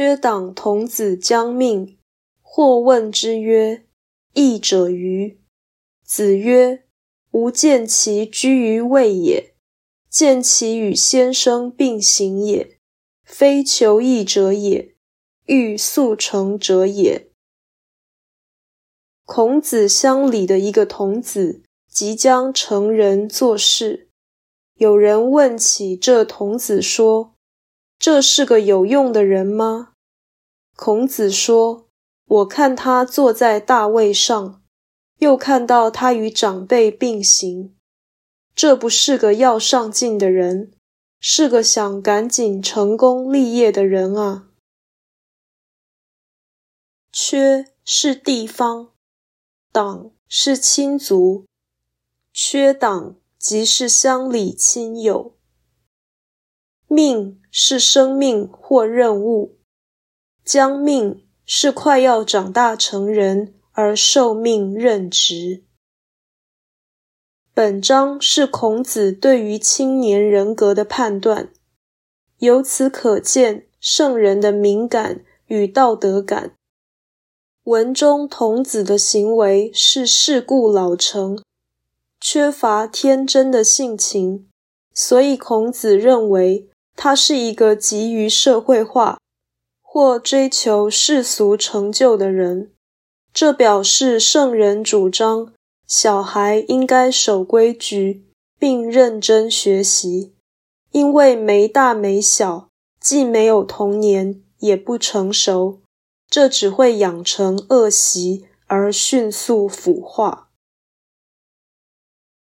缺党童子将命，或问之曰：“义者于？”子曰：“吾见其居于位也，见其与先生并行也，非求义者也，欲速成者也。”孔子乡里的一个童子即将成人做事，有人问起这童子说：“这是个有用的人吗？”孔子说：“我看他坐在大位上，又看到他与长辈并行，这不是个要上进的人，是个想赶紧成功立业的人啊。”缺是地方。党是亲族，缺党即是乡里亲友。命是生命或任务，将命是快要长大成人而受命任职。本章是孔子对于青年人格的判断，由此可见圣人的敏感与道德感。文中童子的行为是世故老成，缺乏天真的性情，所以孔子认为他是一个急于社会化或追求世俗成就的人。这表示圣人主张小孩应该守规矩并认真学习，因为没大没小，既没有童年，也不成熟。这只会养成恶习，而迅速腐化。